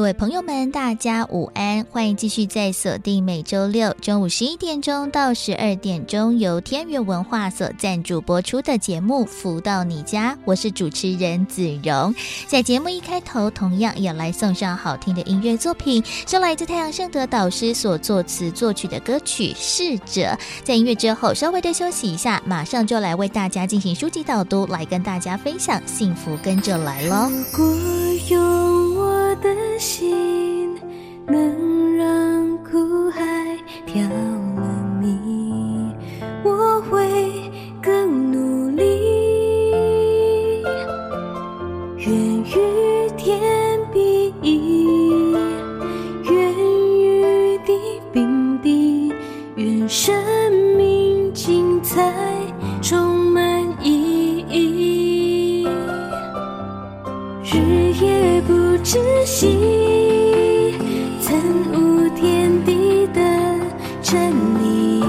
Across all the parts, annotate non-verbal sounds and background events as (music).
各位朋友们，大家午安！欢迎继续在锁定每周六中午十一点钟到十二点钟由天元文化所赞助播出的节目《福到你家》，我是主持人子荣。在节目一开头，同样也来送上好听的音乐作品，是来自太阳盛德导师所作词作曲的歌曲《逝者》。在音乐之后，稍微的休息一下，马上就来为大家进行书籍导读，来跟大家分享幸福跟着来喽。我的心能让苦海挑了你，我会更努力。愿与天比翼，愿与地并蒂，愿生命精彩之心，曾悟天地的真理，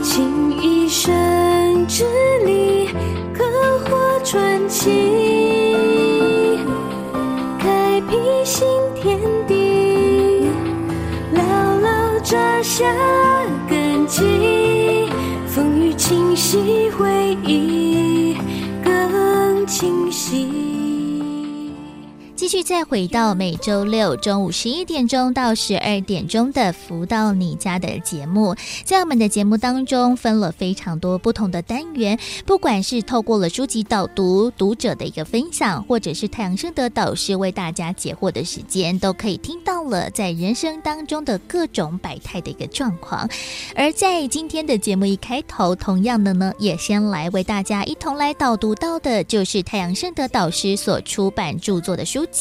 情一生之力，刻画传奇，开辟新天地，牢牢扎下根基，风雨侵袭回忆，更清。止息。再回到每周六中午十一点钟到十二点钟的“福到你家”的节目，在我们的节目当中分了非常多不同的单元，不管是透过了书籍导读、读者的一个分享，或者是太阳盛德导师为大家解惑的时间，都可以听到了在人生当中的各种百态的一个状况。而在今天的节目一开头，同样的呢，也先来为大家一同来导读到的，就是太阳盛德导师所出版著作的书籍。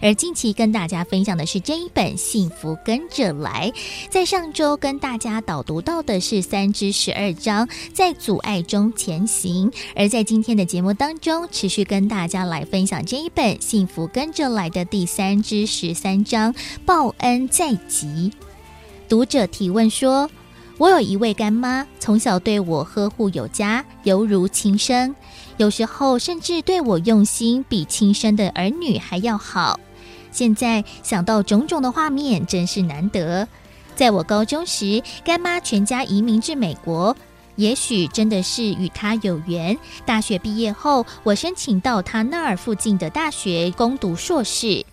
而近期跟大家分享的是这一本《幸福跟着来》。在上周跟大家导读到的是三之十二章，在阻碍中前行。而在今天的节目当中，持续跟大家来分享这一本《幸福跟着来》的第三之十三章，报恩在即。读者提问说：“我有一位干妈，从小对我呵护有加，犹如亲生。”有时候甚至对我用心比亲生的儿女还要好。现在想到种种的画面，真是难得。在我高中时，干妈全家移民至美国，也许真的是与她有缘。大学毕业后，我申请到她那儿附近的大学攻读硕士。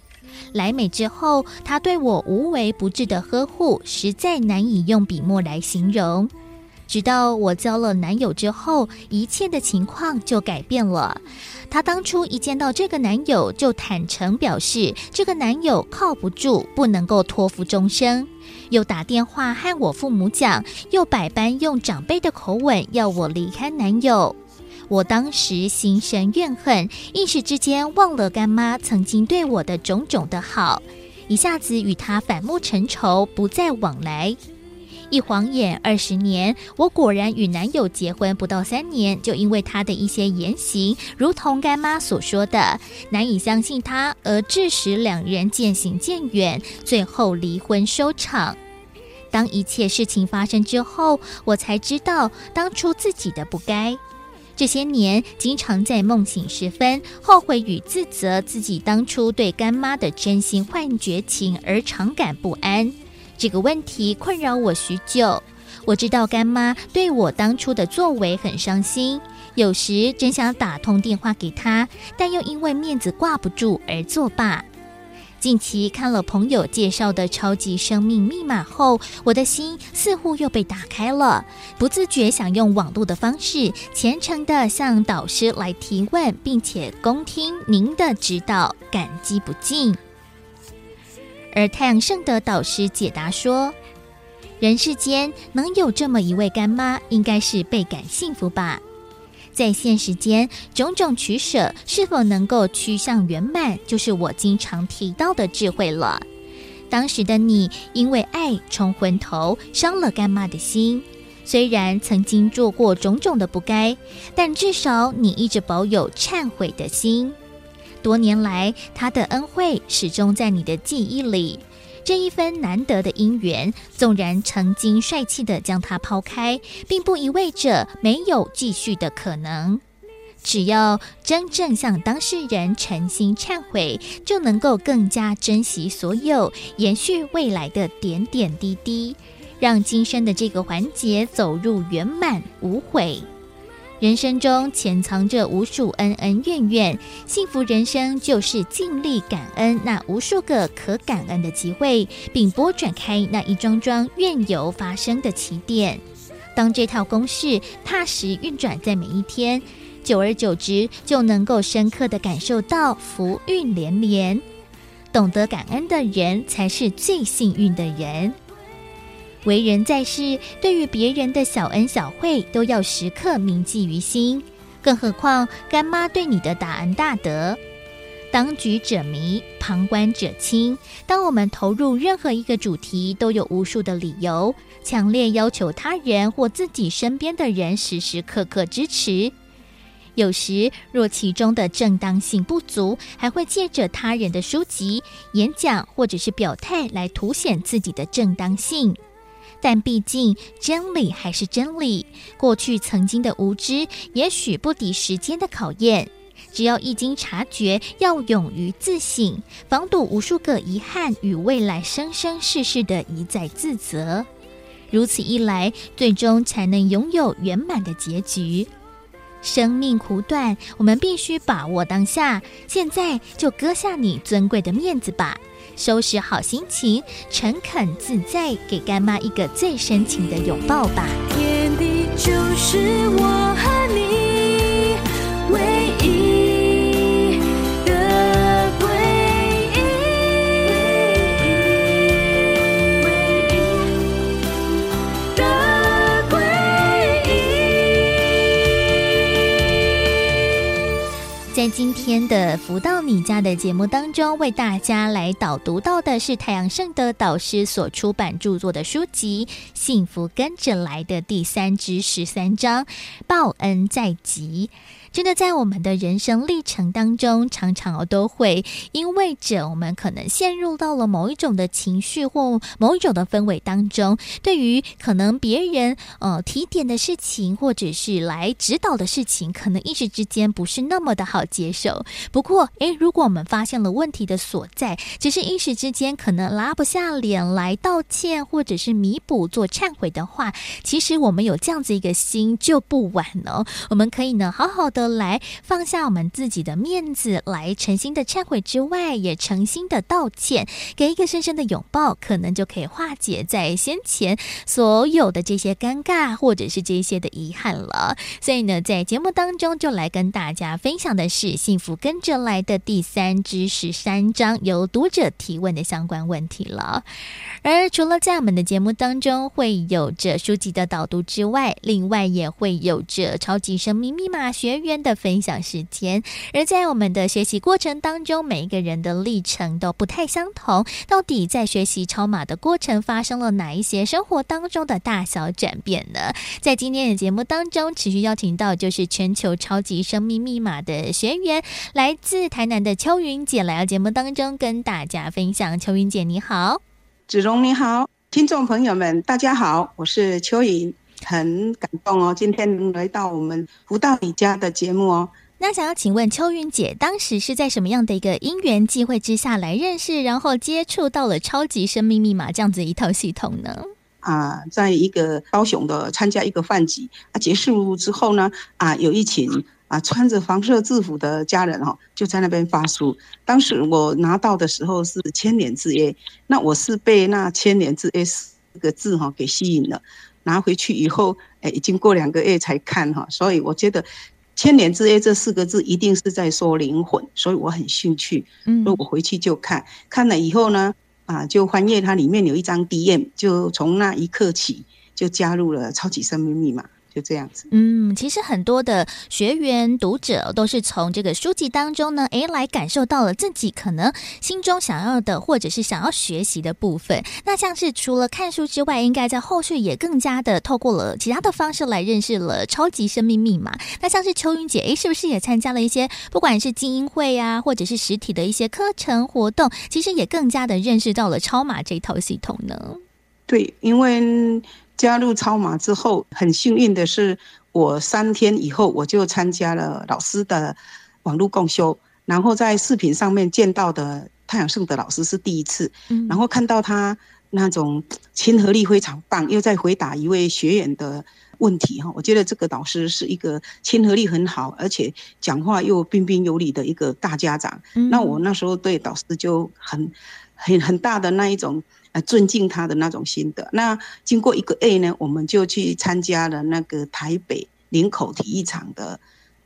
来美之后，她对我无微不至的呵护，实在难以用笔墨来形容。直到我交了男友之后，一切的情况就改变了。她当初一见到这个男友，就坦诚表示这个男友靠不住，不能够托付终生，又打电话和我父母讲，又百般用长辈的口吻要我离开男友。我当时心生怨恨，一时之间忘了干妈曾经对我的种种的好，一下子与她反目成仇，不再往来。一晃眼二十年，我果然与男友结婚不到三年，就因为他的一些言行，如同干妈所说的，难以相信他，而致使两人渐行渐远，最后离婚收场。当一切事情发生之后，我才知道当初自己的不该。这些年，经常在梦醒时分后悔与自责自己当初对干妈的真心换绝情，而常感不安。这个问题困扰我许久。我知道干妈对我当初的作为很伤心，有时真想打通电话给她，但又因为面子挂不住而作罢。近期看了朋友介绍的《超级生命密码》后，我的心似乎又被打开了，不自觉想用网络的方式虔诚地向导师来提问，并且恭听您的指导，感激不尽。而太阳圣德导师解答说：“人世间能有这么一位干妈，应该是倍感幸福吧。在现实间，种种取舍是否能够趋向圆满，就是我经常提到的智慧了。当时的你因为爱冲昏头，伤了干妈的心，虽然曾经做过种种的不该，但至少你一直保有忏悔的心。多年来，他的恩惠始终在你的记忆里。这一分难得的姻缘，纵然曾经帅气地将它抛开，并不意味着没有继续的可能。只要真正向当事人诚心忏悔，就能够更加珍惜所有延续未来的点点滴滴，让今生的这个环节走入圆满无悔。人生中潜藏着无数恩恩怨怨，幸福人生就是尽力感恩那无数个可感恩的机会，并拨转开那一桩桩怨由发生的起点。当这套公式踏实运转在每一天。久而久之，就能够深刻的感受到福运连连。懂得感恩的人，才是最幸运的人。为人在世，对于别人的小恩小惠，都要时刻铭记于心。更何况干妈对你的大恩大德。当局者迷，旁观者清。当我们投入任何一个主题，都有无数的理由，强烈要求他人或自己身边的人时时刻刻支持。有时，若其中的正当性不足，还会借着他人的书籍、演讲或者是表态来凸显自己的正当性。但毕竟真理还是真理，过去曾经的无知也许不敌时间的考验。只要一经察觉，要勇于自省，防堵无数个遗憾与未来生生世世的一再自责。如此一来，最终才能拥有圆满的结局。生命苦短，我们必须把握当下。现在就割下你尊贵的面子吧，收拾好心情，诚恳自在，给干妈一个最深情的拥抱吧。天地就是我和你唯一。在今天的福到你家的节目当中，为大家来导读到的是太阳盛的导师所出版著作的书籍《幸福跟着来的第三之十三章：报恩在即》。真的，在我们的人生历程当中，常常哦都会因为着我们可能陷入到了某一种的情绪或某一种的氛围当中，对于可能别人呃提点的事情或者是来指导的事情，可能一时之间不是那么的好接受。不过，诶，如果我们发现了问题的所在，只是一时之间可能拉不下脸来道歉或者是弥补做忏悔的话，其实我们有这样子一个心就不晚哦。我们可以呢，好好的。来放下我们自己的面子，来诚心的忏悔之外，也诚心的道歉，给一个深深的拥抱，可能就可以化解在先前所有的这些尴尬，或者是这些的遗憾了。所以呢，在节目当中就来跟大家分享的是《幸福跟着来的》第三之十三章，由读者提问的相关问题了。而除了在我们的节目当中会有着书籍的导读之外，另外也会有着超级生命密码学员的分享时间，而在我们的学习过程当中，每一个人的历程都不太相同。到底在学习超码的过程发生了哪一些生活当中的大小转变呢？在今天的节目当中，持续邀请到就是全球超级生命密码的学员，来自台南的秋云姐来到节目当中跟大家分享。秋云姐你好，子荣你好，听众朋友们大家好，我是秋云。很感动哦，今天能来到我们福到你家的节目哦。那想要请问秋云姐，当时是在什么样的一个因缘际会之下来认识，然后接触到了超级生命密码这样子一套系统呢？啊，在一个高雄的参加一个饭局啊，结束之后呢，啊，有一群啊穿着黄色制服的家人哦，就在那边发书。当时我拿到的时候是千年之约，那我是被那千年之约四个字哈给吸引了。拿回去以后，哎，已经过两个月才看哈，所以我觉得“千年之约”这四个字一定是在说灵魂，所以我很兴趣。嗯，所以我回去就看，看了以后呢，啊，就翻阅它里面有一张 DM，就从那一刻起就加入了超级生命密码。就这样子。嗯，其实很多的学员读者都是从这个书籍当中呢，诶，来感受到了自己可能心中想要的，或者是想要学习的部分。那像是除了看书之外，应该在后续也更加的透过了其他的方式来认识了超级生命密码。那像是秋云姐，诶，是不是也参加了一些不管是精英会啊，或者是实体的一些课程活动，其实也更加的认识到了超码这套系统呢？对，因为。加入超马之后，很幸运的是，我三天以后我就参加了老师的网络共修，然后在视频上面见到的太阳盛德老师是第一次，嗯。然后看到他那种亲和力非常棒，又在回答一位学员的问题哈，我觉得这个导师是一个亲和力很好，而且讲话又彬彬有礼的一个大家长。嗯。那我那时候对导师就很很很大的那一种。呃，尊敬他的那种心得。那经过一个月呢，我们就去参加了那个台北林口体育场的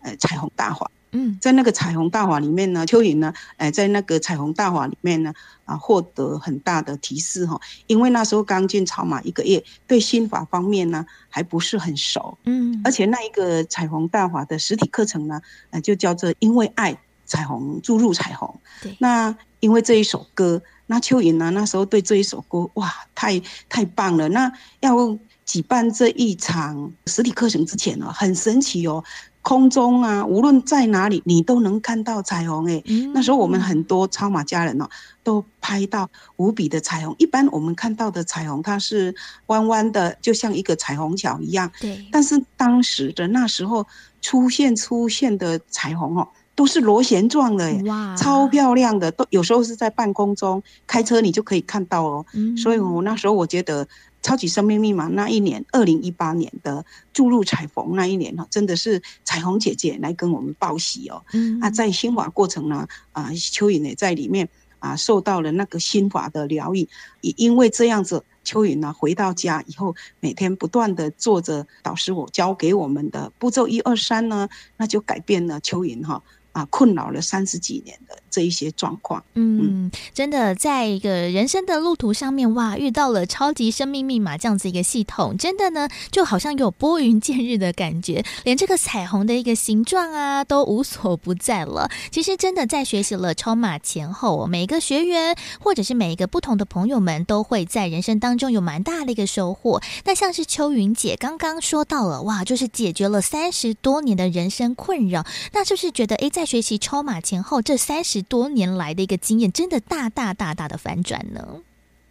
呃彩虹大法。嗯，在那个彩虹大法里面呢，秋云呢，呃，在那个彩虹大法里面呢，啊，获得很大的提示哈。因为那时候刚进草马一个月，对心法方面呢还不是很熟。嗯，而且那一个彩虹大法的实体课程呢，呃，就叫做因为爱彩虹注入彩虹。对，那因为这一首歌。那秋云呢？那时候对这一首歌，哇，太太棒了！那要举办这一场实体课程之前呢，很神奇哦，空中啊，无论在哪里，你都能看到彩虹诶。嗯。那时候我们很多超马家人哦，都拍到无比的彩虹。一般我们看到的彩虹，它是弯弯的，就像一个彩虹桥一样。对。但是当时的那时候出现出现的彩虹哦。都是螺旋状的，哇，超漂亮的，都有时候是在半空中开车你就可以看到哦。嗯，所以我那时候我觉得超级生命密码那一年，二零一八年的注入彩虹那一年哈，真的是彩虹姐姐来跟我们报喜哦。嗯，啊，在心法过程呢，啊，蚯蚓也在里面啊，受到了那个心法的疗愈，也因为这样子，蚯蚓呢回到家以后，每天不断的做着导师我教给我们的步骤一二三呢，那就改变了蚯蚓哈。啊，困扰了三十几年的这一些状况，嗯，真的，在一个人生的路途上面，哇，遇到了超级生命密码这样子一个系统，真的呢，就好像有拨云见日的感觉，连这个彩虹的一个形状啊，都无所不在了。其实，真的在学习了超码前后，每一个学员或者是每一个不同的朋友们，都会在人生当中有蛮大的一个收获。那像是秋云姐刚刚说到了，哇，就是解决了三十多年的人生困扰，那就是觉得，哎，在学习超马前后这三十多年来的一个经验，真的大大大大的反转呢。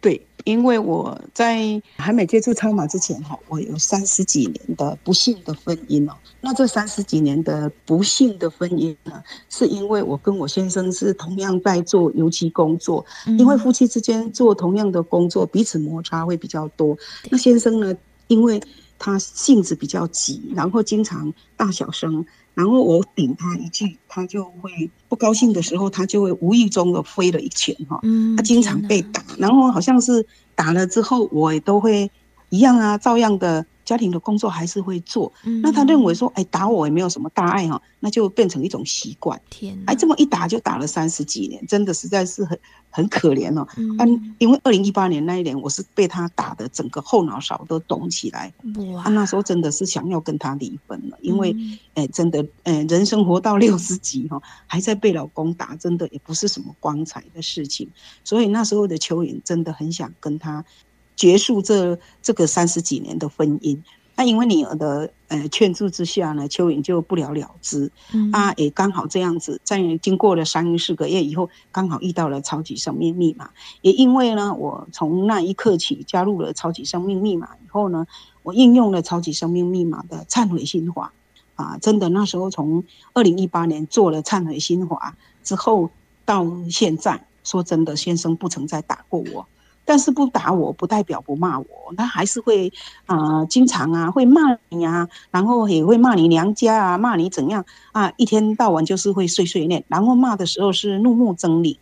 对，因为我在还没接触超马之前哈，我有三十几年的不幸的婚姻哦。那这三十几年的不幸的婚姻呢，是因为我跟我先生是同样在做油漆工作，因为夫妻之间做同样的工作，彼此摩擦会比较多。那先生呢，因为他性子比较急，然后经常大小声。然后我顶他一句，他就会不高兴的时候，他就会无意中的挥了一拳哈。他经常被打，然后好像是打了之后，我也都会一样啊，照样的。家庭的工作还是会做，那他认为说，哎，打我也没有什么大碍哈，那就变成一种习惯。天，哎，这么一打就打了三十几年，真的实在是很很可怜哦。嗯，因为二零一八年那一年，我是被他打的整个后脑勺都肿起来。哇，那时候真的是想要跟他离婚了，因为，哎，真的，哎，人生活到 (laughs) 六十几哈，还在被老公打，真的也不是什么光彩的事情。所以那时候的蚯蚓真的很想跟他。结束这这个三十几年的婚姻，那因为女儿的呃劝阻之下呢，蚯蚓就不了了之。嗯、啊，也刚好这样子，在经过了三四个月以后，刚好遇到了超级生命密码。也因为呢，我从那一刻起加入了超级生命密码以后呢，我应用了超级生命密码的忏悔心法。啊，真的那时候从二零一八年做了忏悔心法之后，到现在，说真的，先生不曾再打过我。但是不打我不代表不骂我，他还是会啊、经常啊会骂你啊，然后也会骂你娘家啊，骂你怎样啊，一天到晚就是会碎碎念，然后骂的时候是怒目狰狞。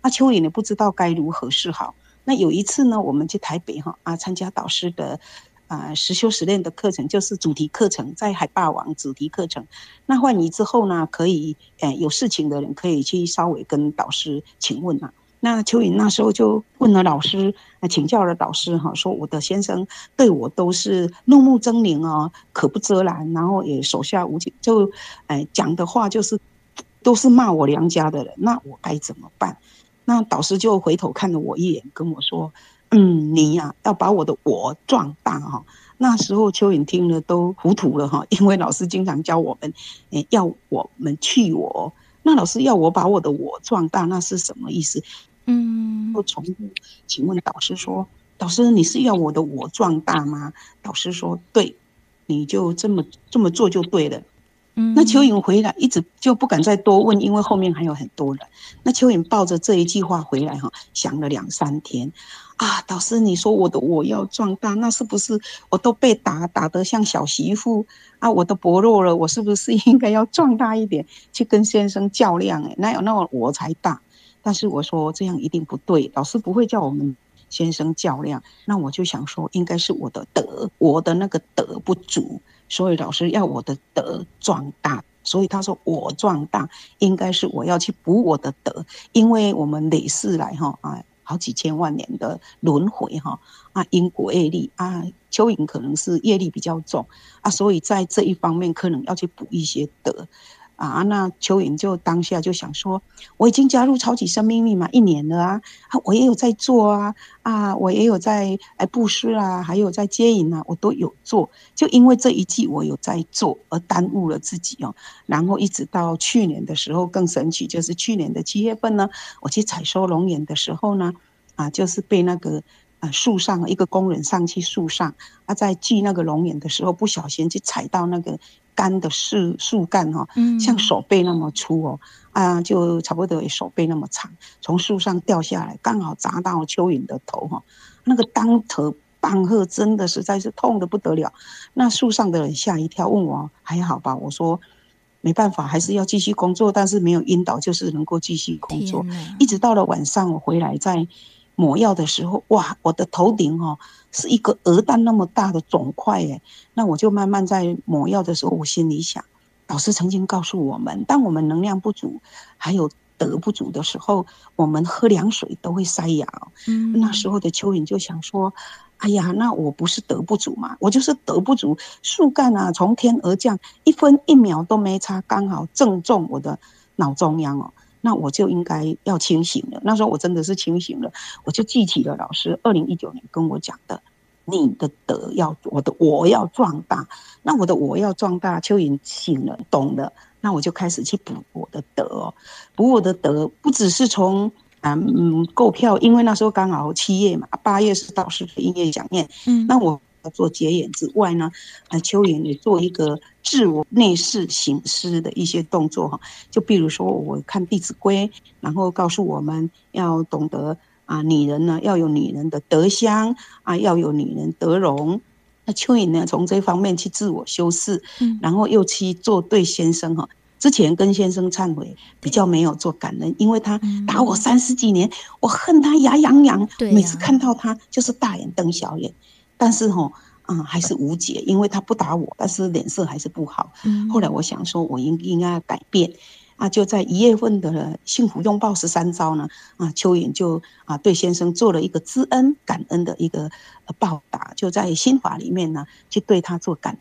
啊，秋云也不知道该如何是好。那有一次呢，我们去台北哈啊参加导师的啊实修实练的课程，就是主题课程，在海霸王主题课程。那换你之后呢，可以呃有事情的人可以去稍微跟导师请问啊。那蚯蚓那时候就问了老师，请教了导师哈，说我的先生对我都是怒目狰狞啊，口不择拦，然后也手下无情，就哎讲的话就是都是骂我娘家的人，那我该怎么办？那导师就回头看了我一眼，跟我说：“嗯，你呀、要把我的我壮大哈。”那时候蚯蚓听了都糊涂了哈，因为老师经常教我们，哎，要我们去我。那老师要我把我的我壮大，那是什么意思？嗯，又重复，请问导师说，导师你是要我的我壮大吗？导师说对，你就这么这么做就对了。嗯，那蚯蚓回来一直就不敢再多问，因为后面还有很多人。那蚯蚓抱着这一句话回来哈，想了两三天。啊，导师，你说我的我要壮大，那是不是我都被打打得像小媳妇啊？我都薄弱了，我是不是应该要壮大一点，去跟先生较量？哎，那有那么我才大？但是我说这样一定不对，老师不会叫我们先生较量。那我就想说，应该是我的德，我的那个德不足，所以老师要我的德壮大。所以他说我壮大，应该是我要去补我的德，因为我们累世来哈啊。好几千万年的轮回哈啊，因果业力啊，蚯蚓可能是业力比较重啊，所以在这一方面可能要去补一些德。啊，那蚯蚓就当下就想说，我已经加入超级生命密码一年了啊，啊，我也有在做啊，啊，我也有在哎布施啊，还有在接引啊，我都有做。就因为这一季我有在做，而耽误了自己哦。然后一直到去年的时候更神奇，就是去年的七月份呢，我去采收龙眼的时候呢，啊，就是被那个啊树上一个工人上去树上，啊，在锯那个龙眼的时候不小心去踩到那个。干的树树干哈，像手背那么粗哦，啊，就差不多有手背那么长，从树上掉下来，刚好砸到蚯蚓的头哈，那个当头棒喝真的实在是痛得不得了。那树上的人吓一跳，问我还好吧？我说没办法，还是要继续工作，但是没有晕倒，就是能够继续工作，一直到了晚上我回来再抹药的时候，哇，我的头顶哦是一个鹅蛋那么大的肿块哎，那我就慢慢在抹药的时候，我心里想，老师曾经告诉我们，当我们能量不足，还有德不足的时候，我们喝凉水都会塞牙。嗯，那时候的蚯蚓就想说，哎呀，那我不是德不足嘛，我就是德不足，树干啊从天而降，一分一秒都没差，刚好正中我的脑中央哦。那我就应该要清醒了。那时候我真的是清醒了，我就记起了老师二零一九年跟我讲的：“你的德要我的我要壮大。”那我的我要壮大，蚯蚓醒了，懂了。那我就开始去补我的德哦，补我的德，不只是从嗯购票，因为那时候刚好七月嘛，八月是导师的音乐讲演。嗯，那我。做结眼之外呢，啊，蚯蚓也做一个自我内视醒思的一些动作哈，就比如说我看《弟子规》，然后告诉我们要懂得啊，女人呢要有女人的德香啊，要有女人德容。那蚯蚓呢从这方面去自我修饰，嗯然后又去做对先生哈。之前跟先生忏悔，比较没有做感恩，因为他打我三十几年，我恨他牙痒痒，每次看到他就是大眼瞪小眼。但是哈，嗯，还是无解，因为他不打我，但是脸色还是不好。后来我想说，我应应该要改变，啊，就在一月份的幸福拥抱十三招呢，啊，蚯蚓就啊对先生做了一个知恩感恩的一个报答，就在心法里面呢，去对他做感。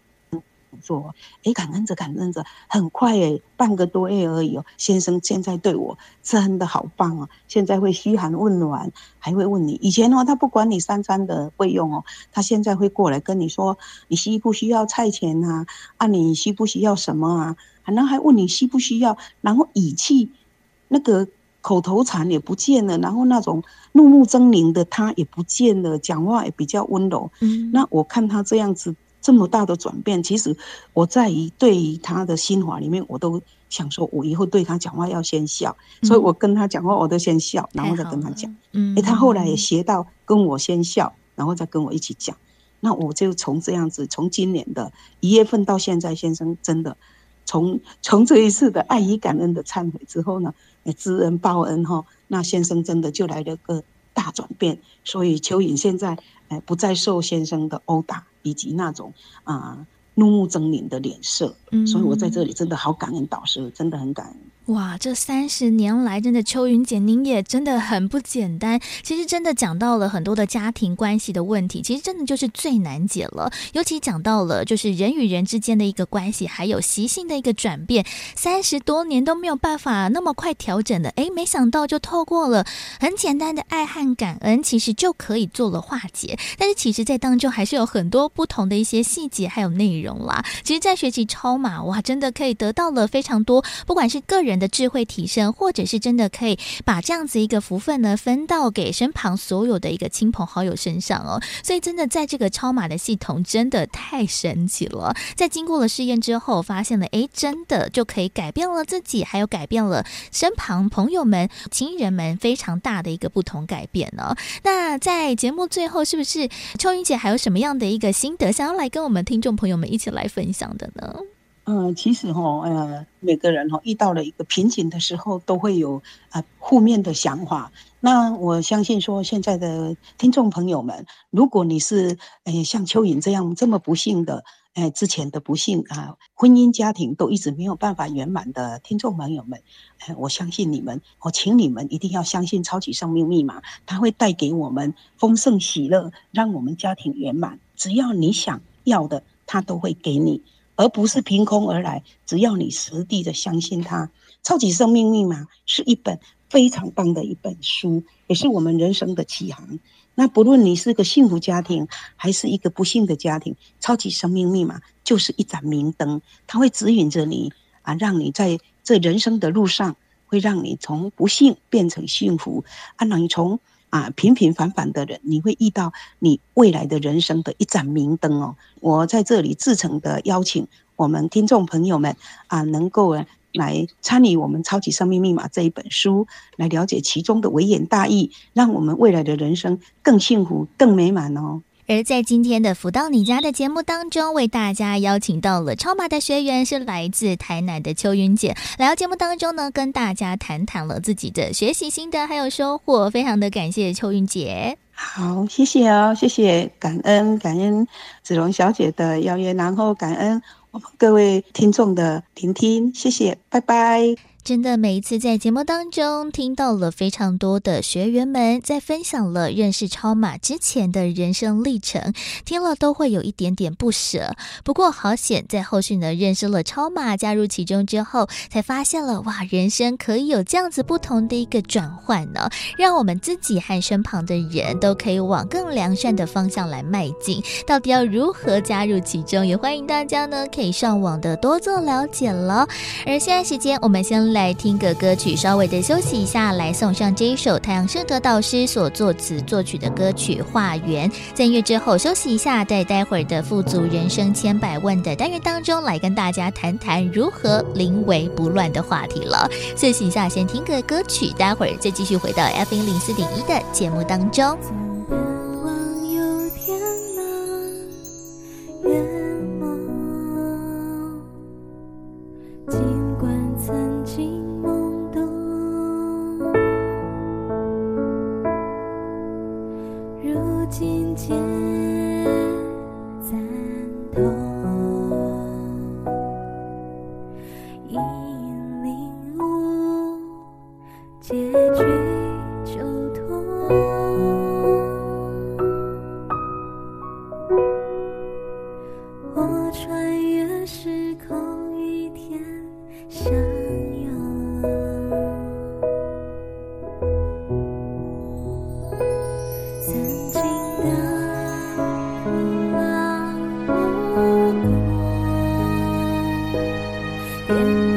做，哎，感恩着感恩着，很快哎，半个多月而已哦。先生现在对我真的好棒哦，现在会嘘寒问暖，还会问你。以前哦，他不管你三餐的费用哦，他现在会过来跟你说，你需不需要菜钱啊？啊，你需不需要什么啊？然后还问你需不需要，然后语气那个口头禅也不见了，然后那种怒目狰狞的他也不见了，讲话也比较温柔。嗯，那我看他这样子。这么大的转变，其实我在于对于他的心法里面，我都想说，我以后对他讲话要先笑，嗯、所以我跟他讲话我都先笑，然后再跟他讲。嗯，诶，他后来也学到跟我先笑，然后再跟我一起讲。那我就从这样子，从今年的一月份到现在，先生真的从从这一次的爱与感恩的忏悔之后呢，知恩报恩哈，那先生真的就来了个大转变。所以蚯蚓现在哎不再受先生的殴打。以及那种啊怒目狰狞的脸色，嗯，所以我在这里真的好感恩导师，真的很感恩。哇，这三十年来，真的秋云姐您也真的很不简单。其实真的讲到了很多的家庭关系的问题，其实真的就是最难解了。尤其讲到了就是人与人之间的一个关系，还有习性的一个转变，三十多年都没有办法那么快调整的。诶，没想到就透过了很简单的爱和感恩，其实就可以做了化解。但是其实，在当中还是有很多不同的一些细节还有内容啦。其实，在学习超马，哇，真的可以得到了非常多，不管是个人。的智慧提升，或者是真的可以把这样子一个福分呢分到给身旁所有的一个亲朋好友身上哦，所以真的在这个超码的系统真的太神奇了。在经过了试验之后，发现了哎，真的就可以改变了自己，还有改变了身旁朋友们、亲人们非常大的一个不同改变呢。那在节目最后，是不是秋云姐还有什么样的一个心得想要来跟我们听众朋友们一起来分享的呢？嗯，其实哈，呃，每个人哈遇到了一个瓶颈的时候，都会有啊负面的想法。那我相信说，现在的听众朋友们，如果你是诶像蚯蚓这样这么不幸的，诶之前的不幸啊，婚姻家庭都一直没有办法圆满的听众朋友们，诶我相信你们，我请你们一定要相信超级生命密码，它会带给我们丰盛喜乐，让我们家庭圆满。只要你想要的，它都会给你。而不是凭空而来，只要你实地的相信它。超级生命密码是一本非常棒的一本书，也是我们人生的启航。那不论你是个幸福家庭，还是一个不幸的家庭，超级生命密码就是一盏明灯，它会指引着你啊，让你在这人生的路上，会让你从不幸变成幸福，啊，让你从。啊，平平凡凡的人，你会遇到你未来的人生的一盏明灯哦。我在这里至诚的邀请我们听众朋友们啊，能够来参与我们《超级生命密码》这一本书，来了解其中的微言大义，让我们未来的人生更幸福、更美满哦。而在今天的福到你家的节目当中，为大家邀请到了超马的学员，是来自台南的秋云姐，来到节目当中呢，跟大家谈谈了自己的学习心得还有收获，非常的感谢秋云姐。好，谢谢哦，谢谢，感恩感恩子龙小姐的邀约，然后感恩我们各位听众的聆听，谢谢，拜拜。真的，每一次在节目当中听到了非常多的学员们在分享了认识超马之前的人生历程，听了都会有一点点不舍。不过好险，在后续呢认识了超马，加入其中之后，才发现了哇，人生可以有这样子不同的一个转换呢，让我们自己和身旁的人都可以往更良善的方向来迈进。到底要如何加入其中？也欢迎大家呢可以上网的多做了解了。而现在时间，我们先。来听个歌曲，稍微的休息一下，来送上这一首太阳盛德导师所作词作曲的歌曲《化缘》。在音乐之后休息一下，在待会儿的富足人生千百万的单元当中，来跟大家谈谈如何临危不乱的话题了。休息一下，先听个歌曲，待会儿再继续回到 F 零零四点一的节目当中。境界赞同，引领悟结局就脱。again.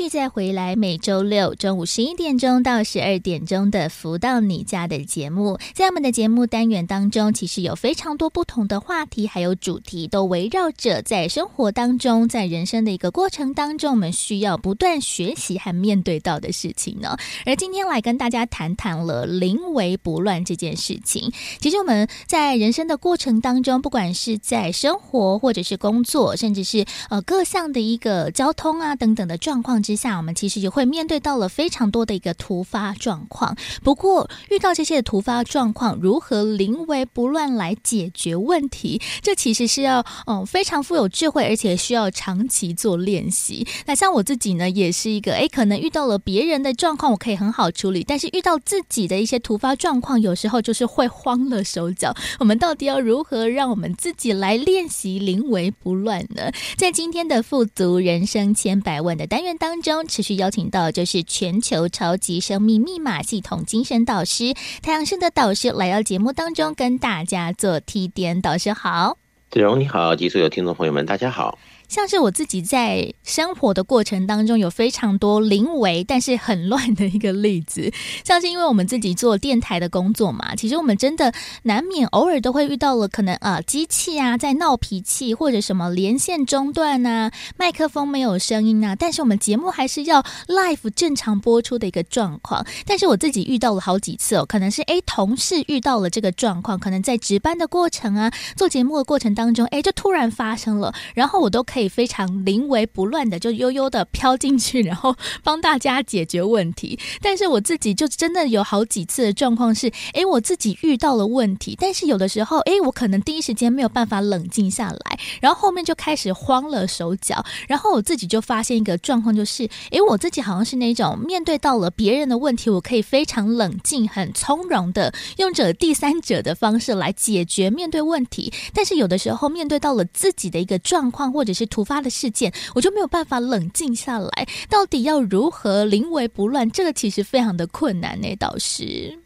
续再回来，每周六中午十一点钟到十二点钟的“福到你家”的节目，在我们的节目单元当中，其实有非常多不同的话题，还有主题，都围绕着在生活当中，在人生的一个过程当中，我们需要不断学习和面对到的事情呢。而今天来跟大家谈谈了“临危不乱”这件事情。其实我们在人生的过程当中，不管是在生活，或者是工作，甚至是呃各项的一个交通啊等等的状况。之下，我们其实也会面对到了非常多的一个突发状况。不过，遇到这些突发状况，如何临危不乱来解决问题，这其实是要嗯非常富有智慧，而且需要长期做练习。那像我自己呢，也是一个诶，可能遇到了别人的状况，我可以很好处理，但是遇到自己的一些突发状况，有时候就是会慌了手脚。我们到底要如何让我们自己来练习临危不乱呢？在今天的富足人生千百万的单元当中持续邀请到就是全球超级生命密码系统精神导师太阳升的导师来到节目当中跟大家做提点。导师好，子荣你好，及所有听众朋友们，大家好。像是我自己在生活的过程当中，有非常多临危但是很乱的一个例子。像是因为我们自己做电台的工作嘛，其实我们真的难免偶尔都会遇到了可能啊机器啊在闹脾气，或者什么连线中断啊，麦克风没有声音啊，但是我们节目还是要 live 正常播出的一个状况。但是我自己遇到了好几次哦，可能是诶同事遇到了这个状况，可能在值班的过程啊，做节目的过程当中，诶就突然发生了，然后我都可以。可以非常临危不乱的就悠悠的飘进去，然后 (laughs) 帮大家解决问题。但是我自己就真的有好几次的状况是，哎，我自己遇到了问题，但是有的时候，哎，我可能第一时间没有办法冷静下来，然后后面就开始慌了手脚，然后我自己就发现一个状况，就是，哎，我自己好像是那种面对到了别人的问题，我可以非常冷静、很从容的用着第三者的方式来解决面对问题，但是有的时候面对到了自己的一个状况，或者是突发的事件，我就没有办法冷静下来。到底要如何临危不乱？这个其实非常的困难呢。导师，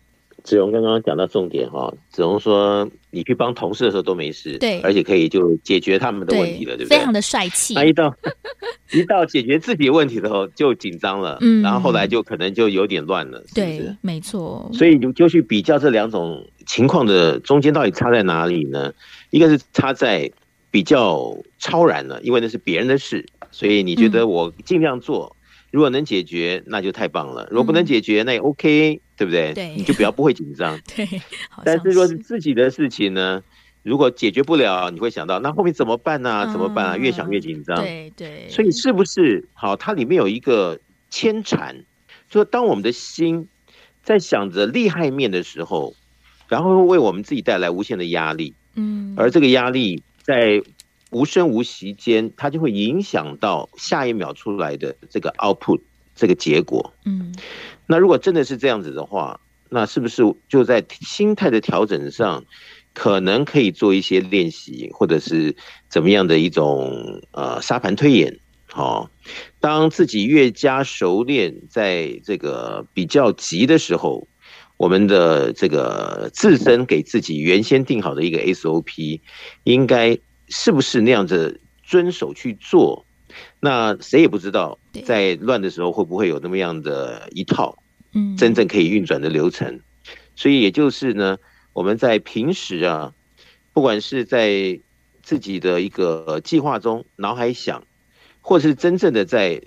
子荣刚刚讲到重点哈，子荣说你去帮同事的时候都没事，对，而且可以就解决他们的问题了，对，对不对？非常的帅气。那一到一到解决自己问题的时候就紧张了，嗯，然后后来就可能就有点乱了，对，是是没错。所以你就去比较这两种情况的中间到底差在哪里呢？一个是差在。比较超然了，因为那是别人的事，所以你觉得我尽量做，嗯、如果能解决，那就太棒了；如果不能解决，那也 OK，对不对？对，你就不要不会紧张。(laughs) 对，但是如果是自己的事情呢，如果解决不了，你会想到那后面怎么办呢、啊？怎么办啊？越想越紧张。对对。所以是不是好？它里面有一个牵缠，说当我们的心在想着利害面的时候，然后会为我们自己带来无限的压力。嗯，而这个压力。在无声无息间，它就会影响到下一秒出来的这个 output 这个结果。嗯，那如果真的是这样子的话，那是不是就在心态的调整上，可能可以做一些练习，或者是怎么样的一种呃沙盘推演？好，当自己越加熟练，在这个比较急的时候。我们的这个自身给自己原先定好的一个 SOP，应该是不是那样子遵守去做？那谁也不知道，在乱的时候会不会有那么样的一套，嗯，真正可以运转的流程。所以也就是呢，我们在平时啊，不管是在自己的一个计划中脑海想，或是真正的在